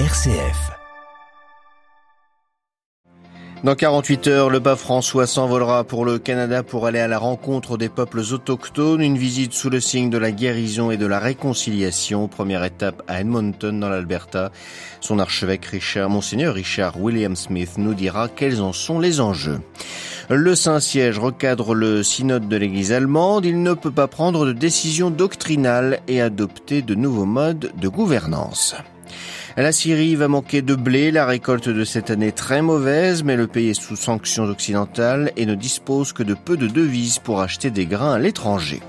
RCF. Dans 48 heures, le pape François s'envolera pour le Canada pour aller à la rencontre des peuples autochtones. Une visite sous le signe de la guérison et de la réconciliation. Première étape à Edmonton dans l'Alberta. Son archevêque Richard, Monseigneur Richard William Smith nous dira quels en sont les enjeux. Le Saint-Siège recadre le synode de l'Église allemande. Il ne peut pas prendre de décisions doctrinales et adopter de nouveaux modes de gouvernance. La Syrie va manquer de blé, la récolte de cette année très mauvaise, mais le pays est sous sanctions occidentales et ne dispose que de peu de devises pour acheter des grains à l'étranger.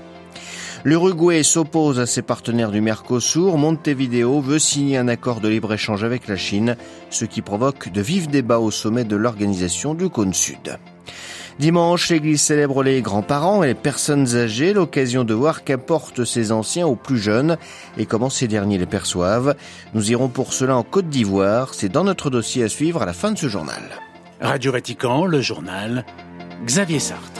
L'Uruguay s'oppose à ses partenaires du Mercosur. Montevideo veut signer un accord de libre-échange avec la Chine, ce qui provoque de vifs débats au sommet de l'organisation du Cône Sud. Dimanche, l'Église célèbre les grands-parents et les personnes âgées, l'occasion de voir qu'apportent ces anciens aux plus jeunes et comment ces derniers les perçoivent. Nous irons pour cela en Côte d'Ivoire. C'est dans notre dossier à suivre à la fin de ce journal. Radio Vatican, le journal, Xavier Sartre.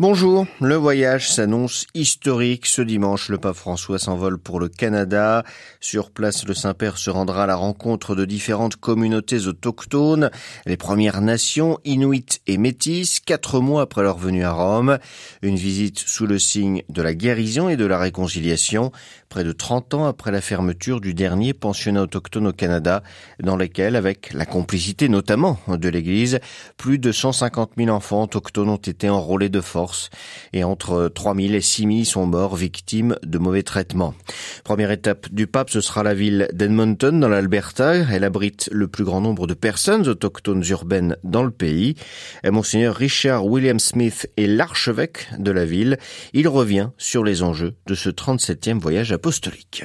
Bonjour, le voyage s'annonce historique. Ce dimanche, le pape François s'envole pour le Canada. Sur place, le Saint-Père se rendra à la rencontre de différentes communautés autochtones, les Premières Nations, Inuits et Métis, quatre mois après leur venue à Rome. Une visite sous le signe de la guérison et de la réconciliation, près de 30 ans après la fermeture du dernier pensionnat autochtone au Canada, dans lequel, avec la complicité notamment de l'Église, plus de 150 000 enfants autochtones ont été enrôlés de force et entre 3000 et 6000 sont morts victimes de mauvais traitements. Première étape du pape, ce sera la ville d'Edmonton dans l'Alberta. Elle abrite le plus grand nombre de personnes autochtones urbaines dans le pays. Monseigneur Richard William Smith est l'archevêque de la ville. Il revient sur les enjeux de ce 37e voyage apostolique.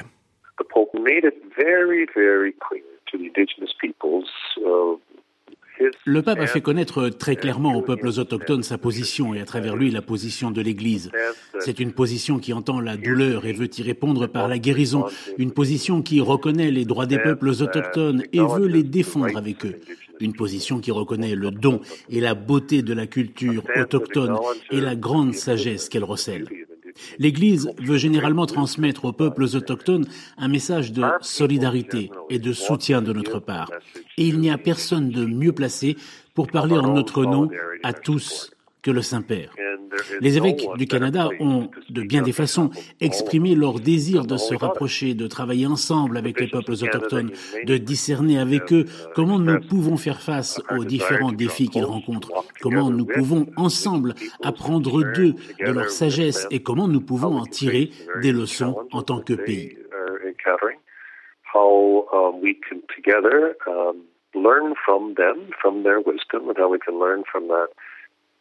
Le pape a fait connaître très clairement aux peuples autochtones sa position et à travers lui la position de l'Église. C'est une position qui entend la douleur et veut y répondre par la guérison, une position qui reconnaît les droits des peuples autochtones et veut les défendre avec eux, une position qui reconnaît le don et la beauté de la culture autochtone et la grande sagesse qu'elle recèle. L'Église veut généralement transmettre aux peuples autochtones un message de solidarité et de soutien de notre part. Et il n'y a personne de mieux placé pour parler en notre nom à tous que le Saint-Père. Les évêques du Canada ont, de bien des façons, exprimé leur désir de se rapprocher, de travailler ensemble avec les peuples autochtones, de discerner avec eux comment nous pouvons faire face aux différents défis qu'ils rencontrent, comment nous pouvons ensemble apprendre d'eux, de leur sagesse et comment nous pouvons en tirer des leçons en tant que pays. learn from them, from their wisdom, and how we can learn from that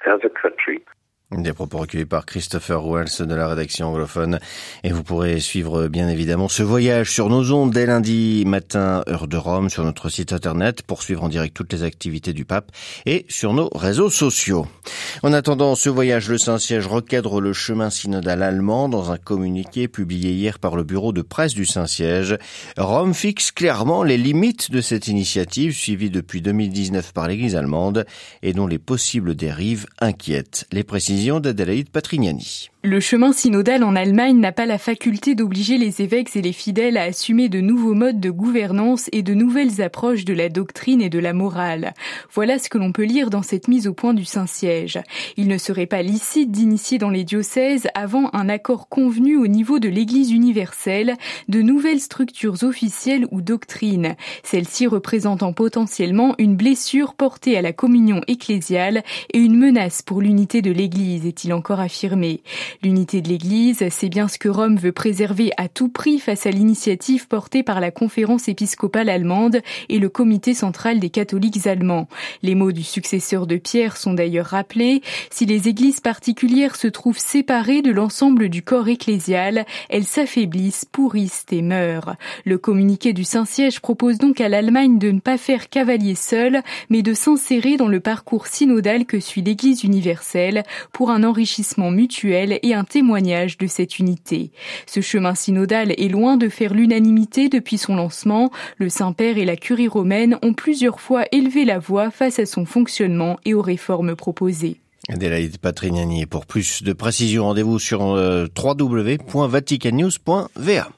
as a country. Des propos recueillis par Christopher Wells de la rédaction anglophone. Et vous pourrez suivre bien évidemment ce voyage sur nos ondes dès lundi matin, heure de Rome, sur notre site internet pour suivre en direct toutes les activités du pape et sur nos réseaux sociaux. En attendant ce voyage, le Saint-Siège recadre le chemin synodal allemand dans un communiqué publié hier par le bureau de presse du Saint-Siège. Rome fixe clairement les limites de cette initiative suivie depuis 2019 par l'Église allemande et dont les possibles dérives inquiètent. Les Patrignani. Le chemin synodal en Allemagne n'a pas la faculté d'obliger les évêques et les fidèles à assumer de nouveaux modes de gouvernance et de nouvelles approches de la doctrine et de la morale. Voilà ce que l'on peut lire dans cette mise au point du Saint-Siège. Il ne serait pas licite d'initier dans les diocèses, avant un accord convenu au niveau de l'Église universelle, de nouvelles structures officielles ou doctrines, celles-ci représentant potentiellement une blessure portée à la communion ecclésiale et une menace pour l'unité de l'Église, est-il encore affirmé. L'unité de l'Église, c'est bien ce que Rome veut préserver à tout prix face à l'initiative portée par la conférence épiscopale allemande et le comité central des catholiques allemands. Les mots du successeur de Pierre sont d'ailleurs rappelés. Si les églises particulières se trouvent séparées de l'ensemble du corps ecclésial, elles s'affaiblissent, pourrissent et meurent. Le communiqué du Saint-Siège propose donc à l'Allemagne de ne pas faire cavalier seul, mais de s'insérer dans le parcours synodal que suit l'Église universelle pour un enrichissement mutuel et un témoignage de cette unité. Ce chemin synodal est loin de faire l'unanimité depuis son lancement. Le Saint-Père et la curie romaine ont plusieurs fois élevé la voix face à son fonctionnement et aux réformes proposées. Adélaïde Patrignani. Pour plus de précisions, rendez-vous sur euh, www.vaticannews.va.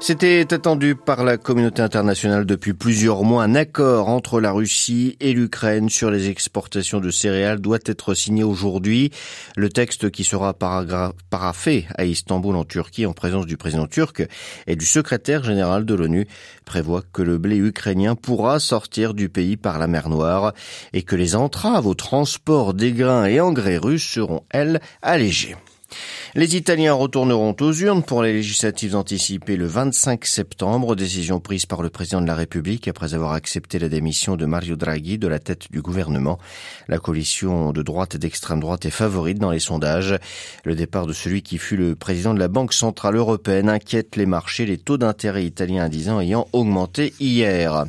C'était attendu par la communauté internationale depuis plusieurs mois. Un accord entre la Russie et l'Ukraine sur les exportations de céréales doit être signé aujourd'hui. Le texte qui sera paraphé à Istanbul en Turquie en présence du président turc et du secrétaire général de l'ONU prévoit que le blé ukrainien pourra sortir du pays par la mer Noire et que les entraves au transport des grains et engrais russes seront, elles, allégées. Les Italiens retourneront aux urnes pour les législatives anticipées le 25 septembre, décision prise par le président de la République après avoir accepté la démission de Mario Draghi de la tête du gouvernement. La coalition de droite et d'extrême droite est favorite dans les sondages. Le départ de celui qui fut le président de la Banque centrale européenne inquiète les marchés, les taux d'intérêt italiens à 10 ans ayant augmenté hier.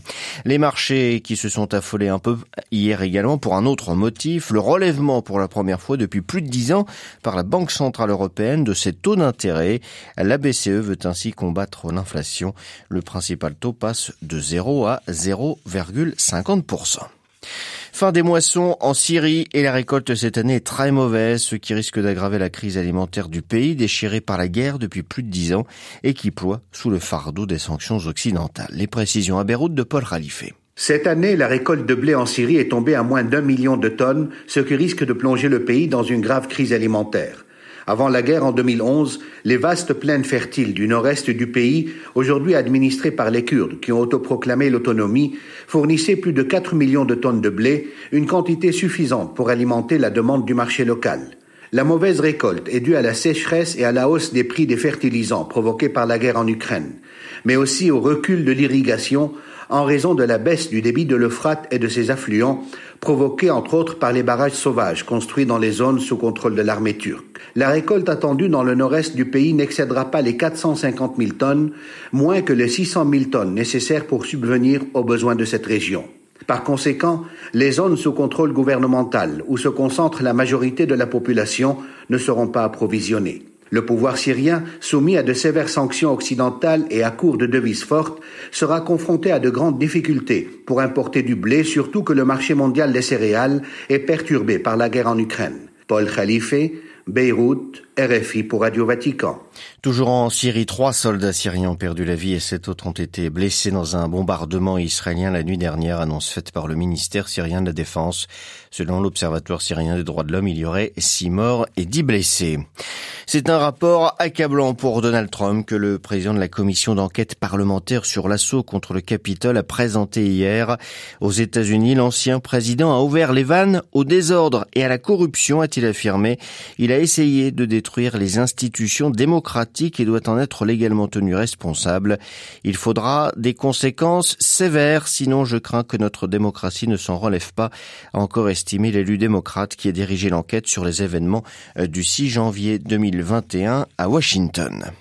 Les marchés qui se sont affolés un peu hier également pour un autre motif, le relèvement pour la première fois depuis plus de 10 ans par la Banque centrale européenne de ses taux d'intérêt. La BCE veut ainsi combattre l'inflation. Le principal taux passe de 0 à 0,50%. Fin des moissons en Syrie et la récolte cette année est très mauvaise, ce qui risque d'aggraver la crise alimentaire du pays déchiré par la guerre depuis plus de dix ans et qui ploie sous le fardeau des sanctions occidentales. Les précisions à Beyrouth de Paul Khalife. Cette année, la récolte de blé en Syrie est tombée à moins d'un million de tonnes, ce qui risque de plonger le pays dans une grave crise alimentaire. Avant la guerre en 2011, les vastes plaines fertiles du nord-est du pays, aujourd'hui administrées par les Kurdes qui ont autoproclamé l'autonomie, fournissaient plus de 4 millions de tonnes de blé, une quantité suffisante pour alimenter la demande du marché local. La mauvaise récolte est due à la sécheresse et à la hausse des prix des fertilisants provoqués par la guerre en Ukraine, mais aussi au recul de l'irrigation en raison de la baisse du débit de l'Euphrate et de ses affluents, provoquée entre autres par les barrages sauvages construits dans les zones sous contrôle de l'armée turque. La récolte attendue dans le nord-est du pays n'excédera pas les 450 000 tonnes, moins que les 600 000 tonnes nécessaires pour subvenir aux besoins de cette région. Par conséquent, les zones sous contrôle gouvernemental où se concentre la majorité de la population ne seront pas approvisionnées. Le pouvoir syrien, soumis à de sévères sanctions occidentales et à court de devises fortes, sera confronté à de grandes difficultés pour importer du blé, surtout que le marché mondial des céréales est perturbé par la guerre en Ukraine. Paul Khalife, Beyrouth, RFI pour Radio Vatican. Toujours en Syrie, trois soldats syriens ont perdu la vie et sept autres ont été blessés dans un bombardement israélien la nuit dernière, annonce faite par le ministère syrien de la Défense. Selon l'Observatoire syrien des droits de l'homme, il y aurait six morts et dix blessés. C'est un rapport accablant pour Donald Trump que le président de la commission d'enquête parlementaire sur l'assaut contre le Capitole a présenté hier. Aux États-Unis, l'ancien président a ouvert les vannes au désordre et à la corruption, a-t-il affirmé. Il a essayé de détruire les institutions démocratiques et doit en être légalement tenu responsable. Il faudra des conséquences sévères, sinon je crains que notre démocratie ne s'en relève pas, a encore estimé l'élu démocrate qui a dirigé l'enquête sur les événements euh, du 6 janvier 2021 à Washington.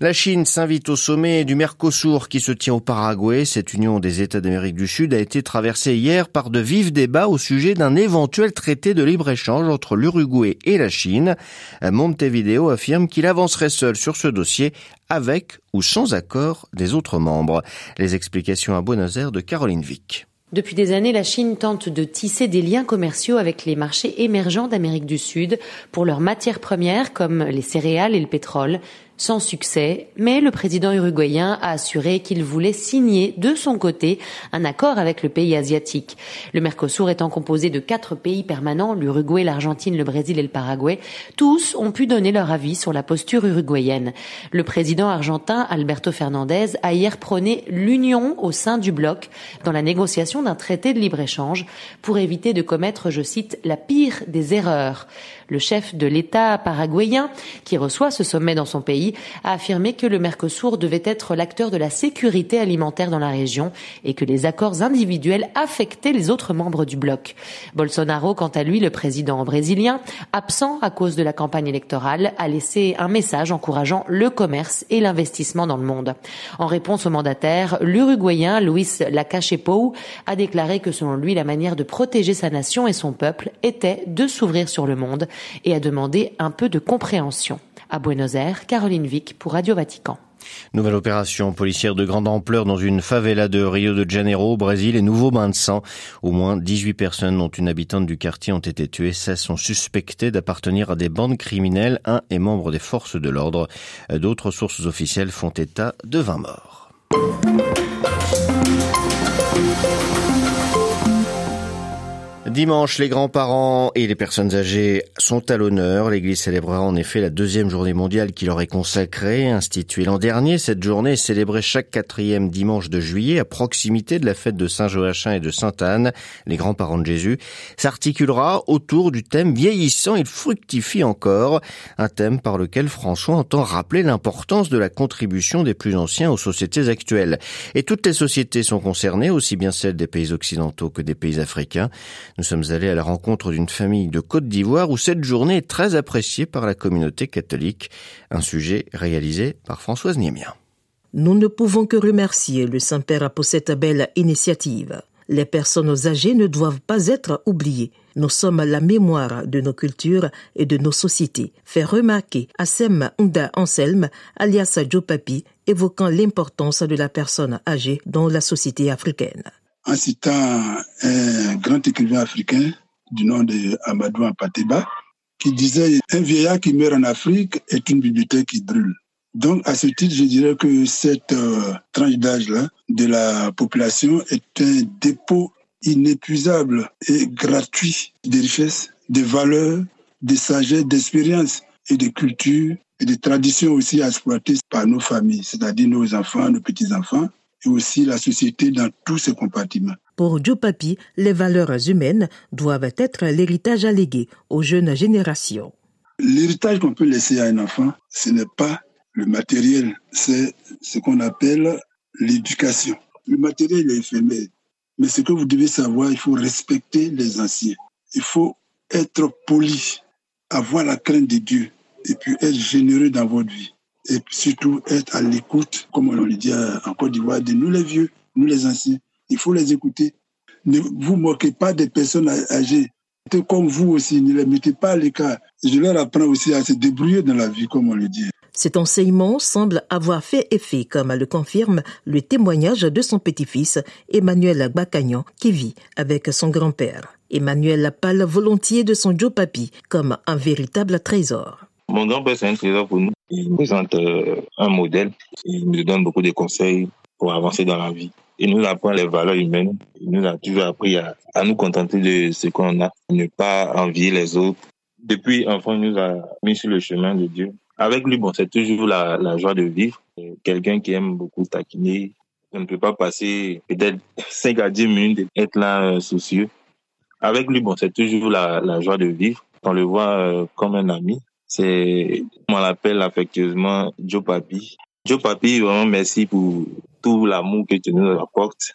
La Chine s'invite au sommet du Mercosur qui se tient au Paraguay. Cette union des États d'Amérique du Sud a été traversée hier par de vifs débats au sujet d'un éventuel traité de libre-échange entre l'Uruguay et la Chine. Montevideo affirme qu'il avancerait seul sur ce dossier avec ou sans accord des autres membres. Les explications à Buenos Aires de Caroline Vick. Depuis des années, la Chine tente de tisser des liens commerciaux avec les marchés émergents d'Amérique du Sud pour leurs matières premières comme les céréales et le pétrole sans succès, mais le président uruguayen a assuré qu'il voulait signer de son côté un accord avec le pays asiatique. Le Mercosur étant composé de quatre pays permanents, l'Uruguay, l'Argentine, le Brésil et le Paraguay, tous ont pu donner leur avis sur la posture uruguayenne. Le président argentin Alberto Fernandez a hier prôné l'union au sein du bloc dans la négociation d'un traité de libre-échange pour éviter de commettre, je cite, la pire des erreurs. Le chef de l'État paraguayen, qui reçoit ce sommet dans son pays, a affirmé que le Mercosur devait être l'acteur de la sécurité alimentaire dans la région et que les accords individuels affectaient les autres membres du bloc. Bolsonaro, quant à lui, le président brésilien, absent à cause de la campagne électorale, a laissé un message encourageant le commerce et l'investissement dans le monde. En réponse au mandataire, l'Uruguayen Luis Lacachepou a déclaré que selon lui, la manière de protéger sa nation et son peuple était de s'ouvrir sur le monde et a demandé un peu de compréhension. À Buenos Aires, Caroline Vic pour Radio Vatican. Nouvelle opération policière de grande ampleur dans une favela de Rio de Janeiro au Brésil et nouveau bain de sang. Au moins 18 personnes dont une habitante du quartier ont été tuées. 16 sont suspectées d'appartenir à des bandes criminelles. Un est membre des forces de l'ordre. D'autres sources officielles font état de 20 morts. Dimanche, les grands-parents et les personnes âgées sont à l'honneur. L'Église célébrera en effet la deuxième journée mondiale qui leur est consacrée. Instituée l'an dernier, cette journée est célébrée chaque quatrième dimanche de juillet à proximité de la fête de Saint-Joachim et de Sainte-Anne, les grands-parents de Jésus, s'articulera autour du thème vieillissant, il fructifie encore, un thème par lequel François entend rappeler l'importance de la contribution des plus anciens aux sociétés actuelles. Et toutes les sociétés sont concernées, aussi bien celles des pays occidentaux que des pays africains. Nous sommes allés à la rencontre d'une famille de Côte d'Ivoire où cette journée est très appréciée par la communauté catholique. Un sujet réalisé par Françoise Niemien. Nous ne pouvons que remercier le Saint-Père pour cette belle initiative. Les personnes âgées ne doivent pas être oubliées. Nous sommes la mémoire de nos cultures et de nos sociétés. Fait remarquer Assem Unda Anselme, alias Joe Papi, évoquant l'importance de la personne âgée dans la société africaine en citant un grand écrivain africain du nom de Amadou Ampateba, qui disait Un vieillard qui meurt en Afrique est une bibliothèque qui brûle. Donc, à ce titre, je dirais que cette euh, tranche d'âge-là de la population est un dépôt inépuisable et gratuit de richesses, de valeurs, de sagesse, d'expérience et de culture et de traditions aussi exploitées par nos familles, c'est-à-dire nos enfants, nos petits-enfants, et aussi la société dans tous ses compartiments. Pour Joe Papi, les valeurs humaines doivent être l'héritage allégué aux jeunes générations. L'héritage qu'on peut laisser à un enfant, ce n'est pas le matériel, c'est ce qu'on appelle l'éducation. Le matériel est éphémère, mais ce que vous devez savoir, il faut respecter les anciens. Il faut être poli, avoir la crainte de Dieu et puis être généreux dans votre vie et surtout être à l'écoute, comme on le dit en Côte d'Ivoire, de nous les vieux, nous les anciens. Il faut les écouter. Ne vous moquez pas des personnes âgées. Comme vous aussi, ne les mettez pas à l'écart. Je leur apprends aussi à se débrouiller dans la vie, comme on le dit. Cet enseignement semble avoir fait effet, comme le confirme le témoignage de son petit-fils, Emmanuel Bacagnan, qui vit avec son grand-père. Emmanuel parle volontiers de son Joe Papi comme un véritable trésor. Mon grand-père, c'est un trésor pour nous. Il nous présente euh, un modèle. Il nous donne beaucoup de conseils pour avancer dans la vie. Il nous apprend les valeurs humaines. Il nous a toujours appris à, nous contenter de ce qu'on a, ne pas envier les autres. Depuis enfant, il nous a mis sur le chemin de Dieu. Avec lui, bon, c'est toujours la, la joie de vivre. Quelqu'un qui aime beaucoup taquiner. On ne peut pas passer peut-être 5 à 10 minutes être là euh, soucieux. Avec lui, bon, c'est toujours la, la joie de vivre. On le voit euh, comme un ami. C'est, on l'appelle affectueusement Joe Papi. Joe Papi, vraiment merci pour tout l'amour que tu nous apportes.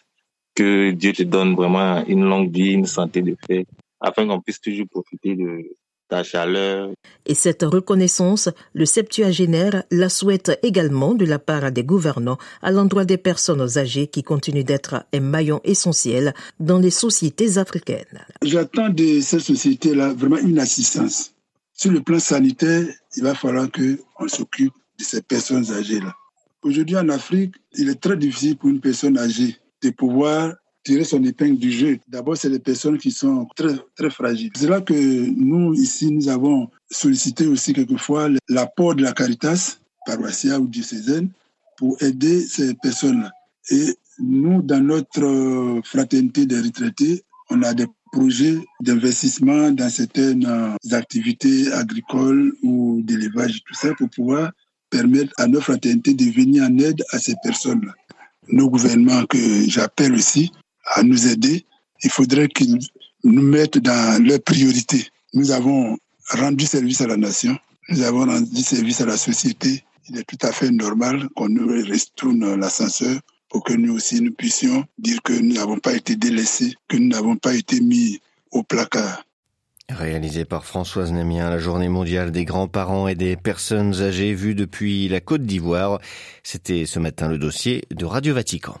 Que Dieu te donne vraiment une longue vie, une santé de fait, afin qu'on puisse toujours profiter de ta chaleur. Et cette reconnaissance, le septuagénaire la souhaite également de la part des gouvernants à l'endroit des personnes âgées qui continuent d'être un maillon essentiel dans les sociétés africaines. J'attends de ces sociétés-là vraiment une assistance sur le plan sanitaire, il va falloir qu'on s'occupe de ces personnes âgées-là. Aujourd'hui en Afrique, il est très difficile pour une personne âgée de pouvoir tirer son épingle du jeu. D'abord, c'est les personnes qui sont très, très fragiles. C'est là que nous, ici, nous avons sollicité aussi quelquefois l'apport de la Caritas paroissiale ou diocésaine pour aider ces personnes-là. Et nous, dans notre fraternité des retraités, on a des projets d'investissement dans certaines euh, activités agricoles ou d'élevage, tout ça, pour pouvoir permettre à nos fraternités de venir en aide à ces personnes-là. Nos gouvernements, que j'appelle aussi à nous aider, il faudrait qu'ils nous mettent dans leurs priorités. Nous avons rendu service à la nation, nous avons rendu service à la société. Il est tout à fait normal qu'on nous retourne l'ascenseur pour que nous aussi nous puissions dire que nous n'avons pas été délaissés, que nous n'avons pas été mis au placard. Réalisé par Françoise Namien, la journée mondiale des grands-parents et des personnes âgées vues depuis la Côte d'Ivoire. C'était ce matin le dossier de Radio Vatican.